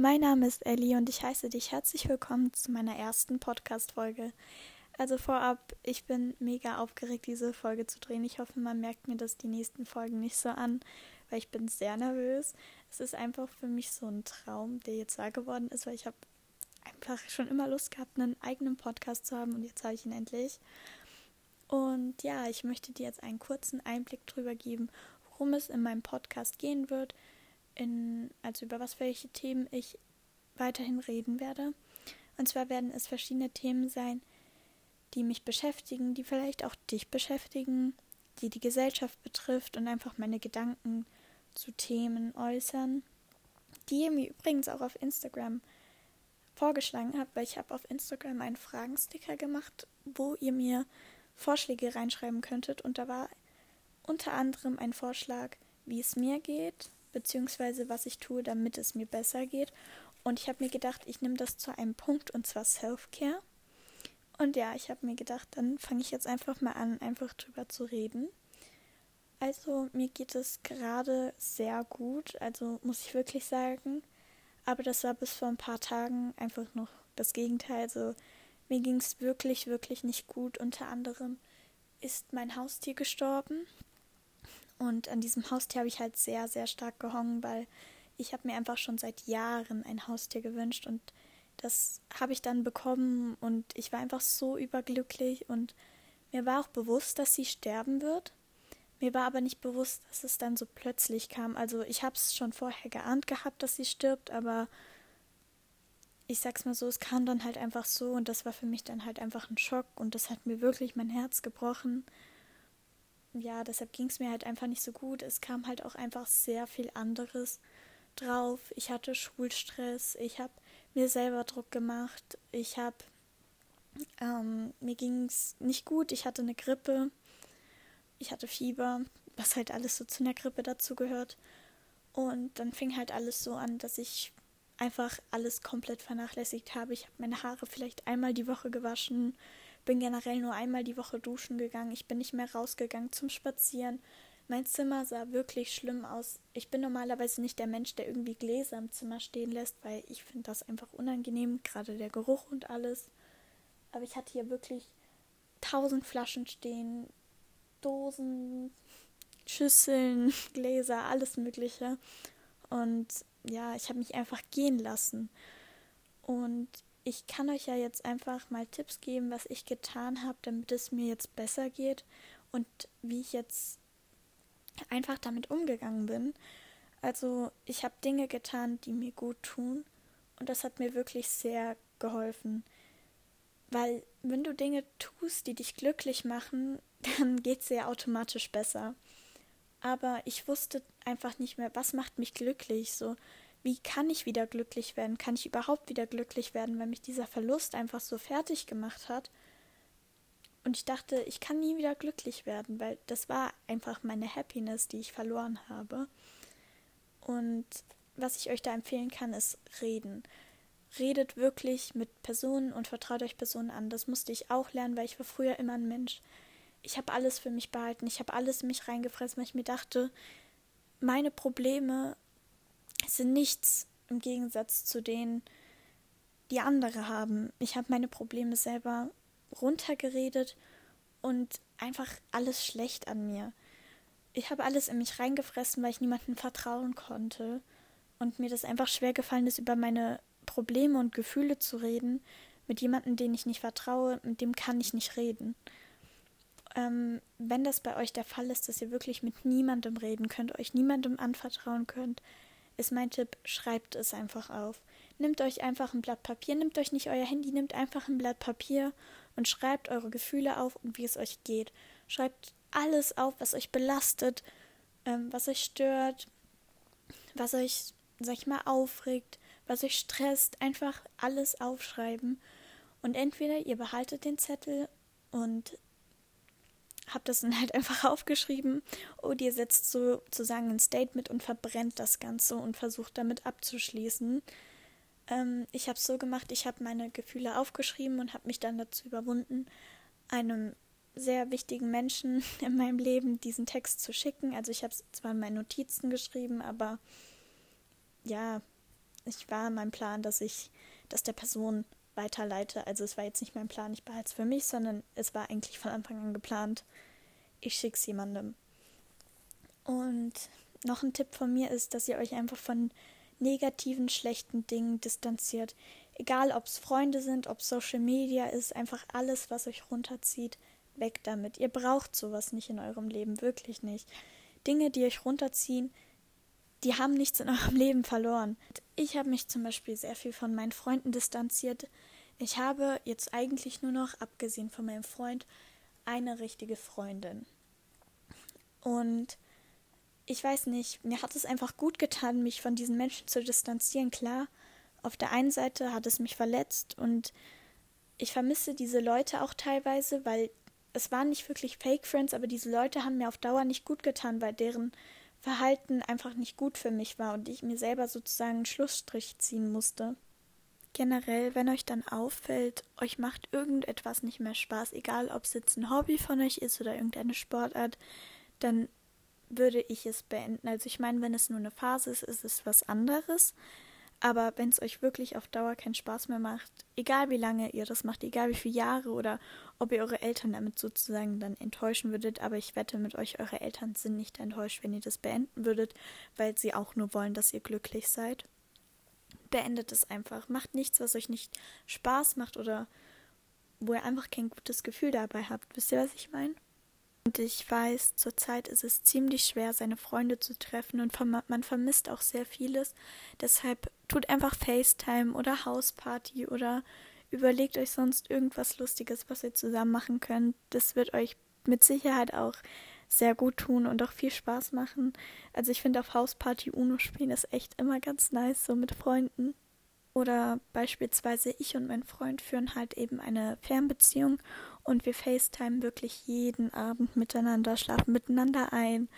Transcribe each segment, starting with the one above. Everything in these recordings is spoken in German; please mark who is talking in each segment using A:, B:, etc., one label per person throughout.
A: mein Name ist Ellie und ich heiße dich herzlich willkommen zu meiner ersten Podcast-Folge. Also vorab, ich bin mega aufgeregt, diese Folge zu drehen. Ich hoffe, man merkt mir das die nächsten Folgen nicht so an, weil ich bin sehr nervös. Es ist einfach für mich so ein Traum, der jetzt wahr geworden ist, weil ich habe einfach schon immer Lust gehabt, einen eigenen Podcast zu haben und jetzt habe ich ihn endlich. Und ja, ich möchte dir jetzt einen kurzen Einblick darüber geben, worum es in meinem Podcast gehen wird, in, also über was welche Themen ich weiterhin reden werde. Und zwar werden es verschiedene Themen sein, die mich beschäftigen, die vielleicht auch dich beschäftigen, die die Gesellschaft betrifft und einfach meine Gedanken zu Themen äußern, die ihr mir übrigens auch auf Instagram vorgeschlagen habt, weil ich habe auf Instagram einen Fragensticker gemacht, wo ihr mir Vorschläge reinschreiben könntet und da war unter anderem ein Vorschlag, wie es mir geht, beziehungsweise was ich tue, damit es mir besser geht. Und ich habe mir gedacht, ich nehme das zu einem Punkt und zwar Self-Care. Und ja, ich habe mir gedacht, dann fange ich jetzt einfach mal an, einfach drüber zu reden. Also mir geht es gerade sehr gut, also muss ich wirklich sagen. Aber das war bis vor ein paar Tagen einfach noch das Gegenteil. Also mir ging es wirklich, wirklich nicht gut. Unter anderem ist mein Haustier gestorben. Und an diesem Haustier habe ich halt sehr, sehr stark gehongen, weil ich habe mir einfach schon seit Jahren ein Haustier gewünscht und das habe ich dann bekommen und ich war einfach so überglücklich und mir war auch bewusst, dass sie sterben wird. Mir war aber nicht bewusst, dass es dann so plötzlich kam. Also ich habe es schon vorher geahnt gehabt, dass sie stirbt, aber ich sag's mal so, es kam dann halt einfach so und das war für mich dann halt einfach ein Schock und das hat mir wirklich mein Herz gebrochen. Ja, deshalb ging es mir halt einfach nicht so gut. Es kam halt auch einfach sehr viel anderes drauf. Ich hatte Schulstress, ich habe mir selber Druck gemacht. Ich habe, ähm, mir ging es nicht gut. Ich hatte eine Grippe. Ich hatte Fieber, was halt alles so zu einer Grippe dazu gehört. Und dann fing halt alles so an, dass ich einfach alles komplett vernachlässigt habe. Ich habe meine Haare vielleicht einmal die Woche gewaschen, bin generell nur einmal die Woche duschen gegangen. Ich bin nicht mehr rausgegangen zum Spazieren. Mein Zimmer sah wirklich schlimm aus. Ich bin normalerweise nicht der Mensch, der irgendwie Gläser im Zimmer stehen lässt, weil ich finde das einfach unangenehm, gerade der Geruch und alles. Aber ich hatte hier wirklich tausend Flaschen stehen, Dosen, Schüsseln, Gläser, alles Mögliche. Und ja, ich habe mich einfach gehen lassen. Und ich kann euch ja jetzt einfach mal Tipps geben, was ich getan habe, damit es mir jetzt besser geht und wie ich jetzt einfach damit umgegangen bin. Also ich habe Dinge getan, die mir gut tun und das hat mir wirklich sehr geholfen. Weil wenn du Dinge tust, die dich glücklich machen, dann geht es dir automatisch besser. Aber ich wusste einfach nicht mehr, was macht mich glücklich. So, wie kann ich wieder glücklich werden? Kann ich überhaupt wieder glücklich werden, wenn mich dieser Verlust einfach so fertig gemacht hat? Und ich dachte, ich kann nie wieder glücklich werden, weil das war einfach meine Happiness, die ich verloren habe. Und was ich euch da empfehlen kann, ist reden. Redet wirklich mit Personen und vertraut euch Personen an. Das musste ich auch lernen, weil ich war früher immer ein Mensch. Ich habe alles für mich behalten. Ich habe alles in mich reingefressen, weil ich mir dachte, meine Probleme sind nichts im Gegensatz zu denen, die andere haben. Ich habe meine Probleme selber runtergeredet und einfach alles schlecht an mir. Ich habe alles in mich reingefressen, weil ich niemandem vertrauen konnte und mir das einfach schwer gefallen ist, über meine Probleme und Gefühle zu reden. Mit jemandem, den ich nicht vertraue, mit dem kann ich nicht reden. Ähm, wenn das bei euch der Fall ist, dass ihr wirklich mit niemandem reden könnt, euch niemandem anvertrauen könnt, ist mein Tipp, schreibt es einfach auf. Nehmt euch einfach ein Blatt Papier, nehmt euch nicht euer Handy, nehmt einfach ein Blatt Papier und schreibt eure Gefühle auf und wie es euch geht. Schreibt alles auf, was euch belastet, ähm, was euch stört, was euch, sag ich mal, aufregt, was euch stresst. Einfach alles aufschreiben. Und entweder ihr behaltet den Zettel und habt das dann halt einfach aufgeschrieben oder ihr setzt sozusagen ein Statement und verbrennt das Ganze und versucht damit abzuschließen. Ähm, ich habe es so gemacht, ich habe meine Gefühle aufgeschrieben und habe mich dann dazu überwunden, einem sehr wichtigen Menschen in meinem Leben diesen Text zu schicken. Also ich habe es zwar in meinen Notizen geschrieben, aber ja, nicht war mein Plan, dass ich das der Person weiterleite. Also es war jetzt nicht mein Plan, ich behalte es für mich, sondern es war eigentlich von Anfang an geplant, ich schicke es jemandem. Und noch ein Tipp von mir ist, dass ihr euch einfach von negativen, schlechten Dingen distanziert. Egal, ob es Freunde sind, ob Social Media ist, einfach alles, was euch runterzieht, weg damit. Ihr braucht sowas nicht in eurem Leben, wirklich nicht. Dinge, die euch runterziehen, die haben nichts in eurem Leben verloren. Ich habe mich zum Beispiel sehr viel von meinen Freunden distanziert. Ich habe jetzt eigentlich nur noch, abgesehen von meinem Freund, eine richtige Freundin. Und ich weiß nicht, mir hat es einfach gut getan, mich von diesen Menschen zu distanzieren. Klar, auf der einen Seite hat es mich verletzt und ich vermisse diese Leute auch teilweise, weil es waren nicht wirklich Fake Friends, aber diese Leute haben mir auf Dauer nicht gut getan, weil deren Verhalten einfach nicht gut für mich war und ich mir selber sozusagen einen Schlussstrich ziehen musste. Generell, wenn euch dann auffällt, euch macht irgendetwas nicht mehr Spaß, egal ob es jetzt ein Hobby von euch ist oder irgendeine Sportart, dann würde ich es beenden. Also ich meine, wenn es nur eine Phase ist, ist es was anderes. Aber wenn es euch wirklich auf Dauer keinen Spaß mehr macht, egal wie lange ihr das macht, egal wie viele Jahre oder ob ihr eure Eltern damit sozusagen dann enttäuschen würdet, aber ich wette mit euch, eure Eltern sind nicht enttäuscht, wenn ihr das beenden würdet, weil sie auch nur wollen, dass ihr glücklich seid. Beendet es einfach. Macht nichts, was euch nicht Spaß macht oder wo ihr einfach kein gutes Gefühl dabei habt. Wisst ihr, was ich meine? Und ich weiß, zurzeit ist es ziemlich schwer, seine Freunde zu treffen und man vermisst auch sehr vieles. Deshalb tut einfach FaceTime oder Hausparty oder überlegt euch sonst irgendwas Lustiges, was ihr zusammen machen könnt. Das wird euch mit Sicherheit auch sehr gut tun und auch viel Spaß machen. Also ich finde auf Hausparty Uno spielen ist echt immer ganz nice, so mit Freunden. Oder beispielsweise ich und mein Freund führen halt eben eine Fernbeziehung und wir FaceTime wirklich jeden Abend miteinander, schlafen miteinander ein.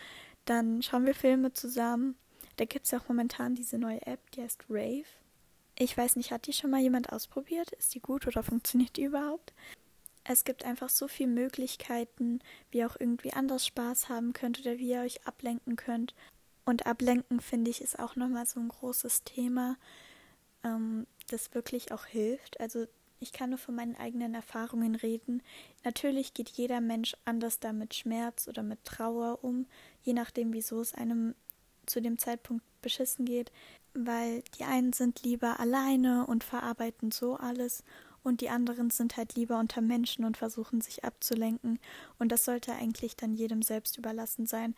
A: Dann schauen wir Filme zusammen. Da gibt es ja auch momentan diese neue App, die heißt Rave. Ich weiß nicht, hat die schon mal jemand ausprobiert? Ist die gut oder funktioniert die überhaupt? Es gibt einfach so viele Möglichkeiten, wie ihr auch irgendwie anders Spaß haben könnt oder wie ihr euch ablenken könnt. Und ablenken, finde ich, ist auch nochmal so ein großes Thema, ähm, das wirklich auch hilft. Also ich kann nur von meinen eigenen Erfahrungen reden. Natürlich geht jeder Mensch anders da mit Schmerz oder mit Trauer um, je nachdem, wieso es einem zu dem Zeitpunkt beschissen geht, weil die einen sind lieber alleine und verarbeiten so alles und die anderen sind halt lieber unter Menschen und versuchen sich abzulenken und das sollte eigentlich dann jedem selbst überlassen sein,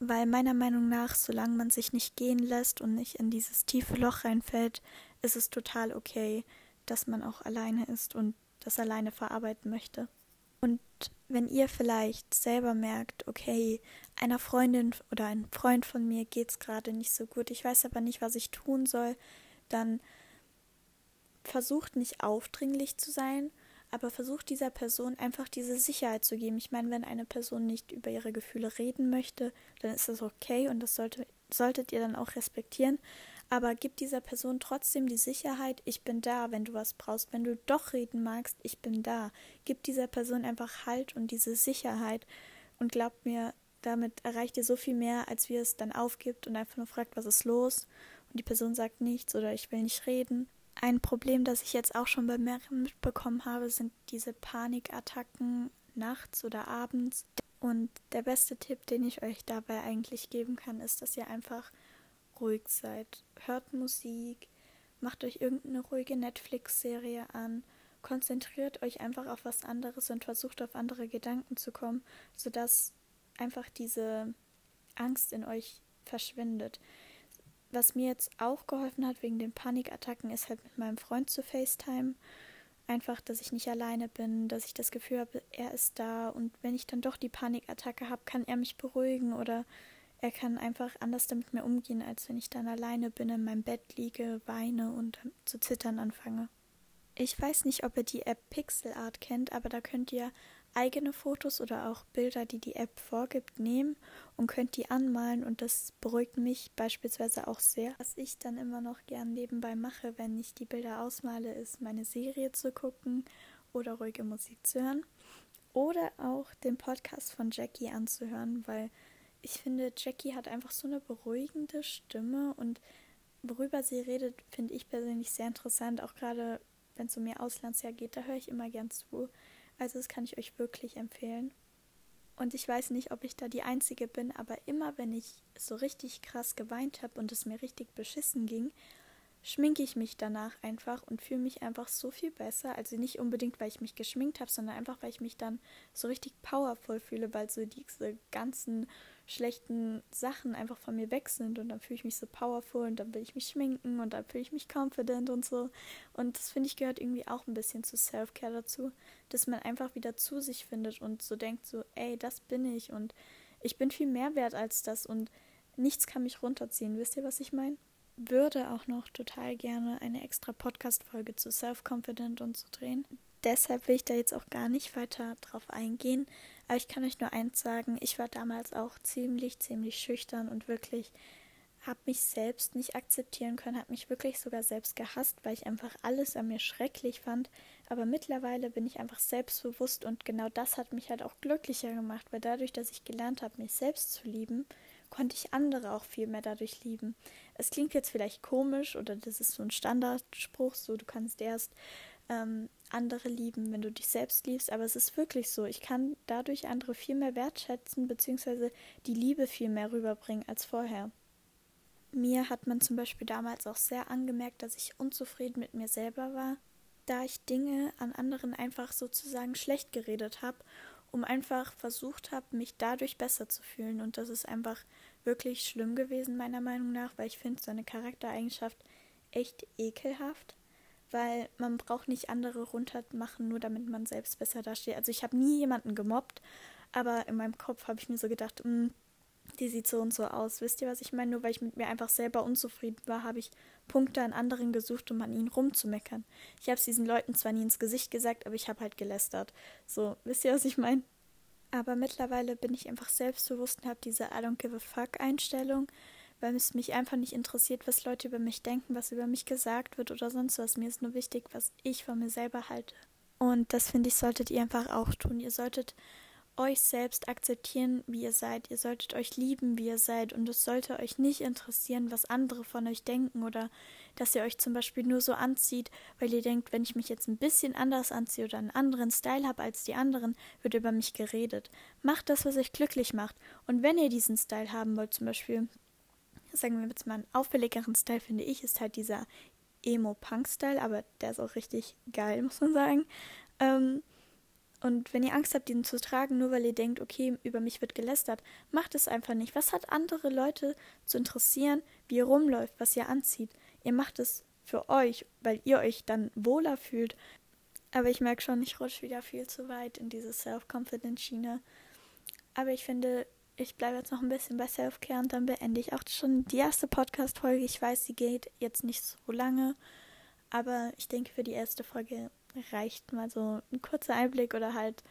A: weil meiner Meinung nach, solange man sich nicht gehen lässt und nicht in dieses tiefe Loch reinfällt, ist es total okay, dass man auch alleine ist und das alleine verarbeiten möchte. Und wenn ihr vielleicht selber merkt, okay, einer Freundin oder einem Freund von mir geht's gerade nicht so gut, ich weiß aber nicht, was ich tun soll, dann versucht nicht aufdringlich zu sein, aber versucht dieser Person einfach diese Sicherheit zu geben. Ich meine, wenn eine Person nicht über ihre Gefühle reden möchte, dann ist das okay und das sollte, solltet ihr dann auch respektieren aber gib dieser Person trotzdem die Sicherheit, ich bin da, wenn du was brauchst. Wenn du doch reden magst, ich bin da. Gib dieser Person einfach Halt und diese Sicherheit und glaubt mir, damit erreicht ihr so viel mehr, als wie es dann aufgibt und einfach nur fragt, was ist los und die Person sagt nichts oder ich will nicht reden. Ein Problem, das ich jetzt auch schon bei mehreren mitbekommen habe, sind diese Panikattacken nachts oder abends. Und der beste Tipp, den ich euch dabei eigentlich geben kann, ist, dass ihr einfach ruhig seid. Hört Musik, macht euch irgendeine ruhige Netflix-Serie an, konzentriert euch einfach auf was anderes und versucht auf andere Gedanken zu kommen, sodass einfach diese Angst in euch verschwindet. Was mir jetzt auch geholfen hat wegen den Panikattacken, ist halt mit meinem Freund zu FaceTime. Einfach, dass ich nicht alleine bin, dass ich das Gefühl habe, er ist da und wenn ich dann doch die Panikattacke habe, kann er mich beruhigen oder er kann einfach anders damit mir umgehen, als wenn ich dann alleine bin, in meinem Bett liege, weine und zu zittern anfange. Ich weiß nicht, ob ihr die App Pixel Art kennt, aber da könnt ihr eigene Fotos oder auch Bilder, die die App vorgibt, nehmen und könnt die anmalen und das beruhigt mich beispielsweise auch sehr. Was ich dann immer noch gern nebenbei mache, wenn ich die Bilder ausmale, ist meine Serie zu gucken oder ruhige Musik zu hören oder auch den Podcast von Jackie anzuhören, weil ich finde, Jackie hat einfach so eine beruhigende Stimme und worüber sie redet, finde ich persönlich sehr interessant, auch gerade wenn es um ihr Auslandsjahr geht, da höre ich immer gern zu. Also das kann ich euch wirklich empfehlen. Und ich weiß nicht, ob ich da die Einzige bin, aber immer wenn ich so richtig krass geweint habe und es mir richtig beschissen ging, schminke ich mich danach einfach und fühle mich einfach so viel besser. Also nicht unbedingt, weil ich mich geschminkt habe, sondern einfach, weil ich mich dann so richtig powerful fühle, weil so diese ganzen schlechten Sachen einfach von mir weg sind und dann fühle ich mich so powerful und dann will ich mich schminken und dann fühle ich mich confident und so. Und das finde ich gehört irgendwie auch ein bisschen zu Self-Care dazu, dass man einfach wieder zu sich findet und so denkt so, ey, das bin ich und ich bin viel mehr wert als das und nichts kann mich runterziehen. Wisst ihr, was ich meine? Würde auch noch total gerne eine extra Podcast-Folge zu Self-Confident und so drehen. Deshalb will ich da jetzt auch gar nicht weiter drauf eingehen. Aber ich kann euch nur eins sagen, ich war damals auch ziemlich, ziemlich schüchtern und wirklich habe mich selbst nicht akzeptieren können, habe mich wirklich sogar selbst gehasst, weil ich einfach alles an mir schrecklich fand. Aber mittlerweile bin ich einfach selbstbewusst und genau das hat mich halt auch glücklicher gemacht, weil dadurch, dass ich gelernt habe, mich selbst zu lieben, konnte ich andere auch viel mehr dadurch lieben. Es klingt jetzt vielleicht komisch oder das ist so ein Standardspruch, so du kannst erst ähm, andere lieben, wenn du dich selbst liebst, aber es ist wirklich so. Ich kann dadurch andere viel mehr wertschätzen, beziehungsweise die Liebe viel mehr rüberbringen als vorher. Mir hat man zum Beispiel damals auch sehr angemerkt, dass ich unzufrieden mit mir selber war, da ich Dinge an anderen einfach sozusagen schlecht geredet habe, um einfach versucht habe, mich dadurch besser zu fühlen. Und das ist einfach wirklich schlimm gewesen, meiner Meinung nach, weil ich finde so eine Charaktereigenschaft echt ekelhaft weil man braucht nicht andere runtermachen, nur damit man selbst besser dasteht. Also ich habe nie jemanden gemobbt, aber in meinem Kopf habe ich mir so gedacht, hm, die sieht so und so aus. Wisst ihr, was ich meine? Nur weil ich mit mir einfach selber unzufrieden war, habe ich Punkte an anderen gesucht, um an ihnen rumzumeckern. Ich habe es diesen Leuten zwar nie ins Gesicht gesagt, aber ich habe halt gelästert. So, wisst ihr, was ich meine? Aber mittlerweile bin ich einfach selbstbewusst und habe diese I don't give a fuck Einstellung weil es mich einfach nicht interessiert, was Leute über mich denken, was über mich gesagt wird oder sonst was. Mir ist nur wichtig, was ich von mir selber halte. Und das finde ich, solltet ihr einfach auch tun. Ihr solltet euch selbst akzeptieren, wie ihr seid. Ihr solltet euch lieben, wie ihr seid. Und es sollte euch nicht interessieren, was andere von euch denken oder dass ihr euch zum Beispiel nur so anzieht, weil ihr denkt, wenn ich mich jetzt ein bisschen anders anziehe oder einen anderen Style habe als die anderen, wird über mich geredet. Macht das, was euch glücklich macht. Und wenn ihr diesen Style haben wollt, zum Beispiel sagen wir jetzt mal einen auffälligeren Style, finde ich, ist halt dieser Emo-Punk-Style, aber der ist auch richtig geil, muss man sagen. Ähm, und wenn ihr Angst habt, den zu tragen, nur weil ihr denkt, okay, über mich wird gelästert, macht es einfach nicht. Was hat andere Leute zu interessieren, wie ihr rumläuft, was ihr anzieht? Ihr macht es für euch, weil ihr euch dann wohler fühlt. Aber ich merke schon, ich rutsche wieder viel zu weit in diese Self-Confidence-Schiene. Aber ich finde, ich bleibe jetzt noch ein bisschen bei Self-Care und dann beende ich auch schon die erste Podcast-Folge. Ich weiß, sie geht jetzt nicht so lange, aber ich denke, für die erste Folge reicht mal so ein kurzer Einblick oder halt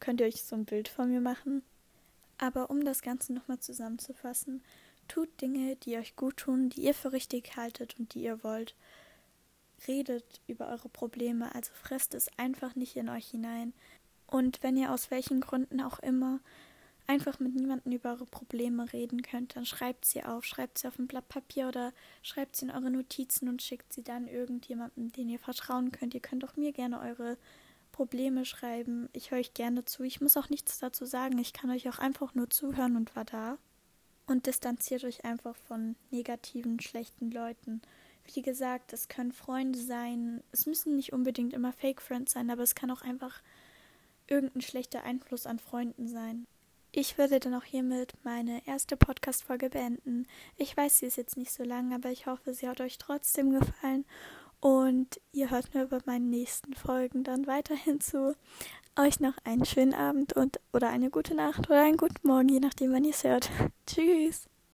A: könnt ihr euch so ein Bild von mir machen. Aber um das Ganze nochmal zusammenzufassen, tut Dinge, die euch gut tun, die ihr für richtig haltet und die ihr wollt. Redet über eure Probleme, also fresst es einfach nicht in euch hinein. Und wenn ihr aus welchen Gründen auch immer einfach mit niemandem über eure Probleme reden könnt, dann schreibt sie auf, schreibt sie auf ein Blatt Papier oder schreibt sie in eure Notizen und schickt sie dann irgendjemandem, den ihr vertrauen könnt. Ihr könnt auch mir gerne eure Probleme schreiben. Ich höre euch gerne zu. Ich muss auch nichts dazu sagen. Ich kann euch auch einfach nur zuhören und war da. Und distanziert euch einfach von negativen, schlechten Leuten. Wie gesagt, es können Freunde sein. Es müssen nicht unbedingt immer Fake Friends sein, aber es kann auch einfach irgendein schlechter Einfluss an Freunden sein. Ich würde dann auch hiermit meine erste Podcast-Folge beenden. Ich weiß, sie ist jetzt nicht so lang, aber ich hoffe, sie hat euch trotzdem gefallen. Und ihr hört mir bei meinen nächsten Folgen dann weiterhin zu. Euch noch einen schönen Abend und oder eine gute Nacht oder einen guten Morgen, je nachdem, wann ihr es hört. Tschüss.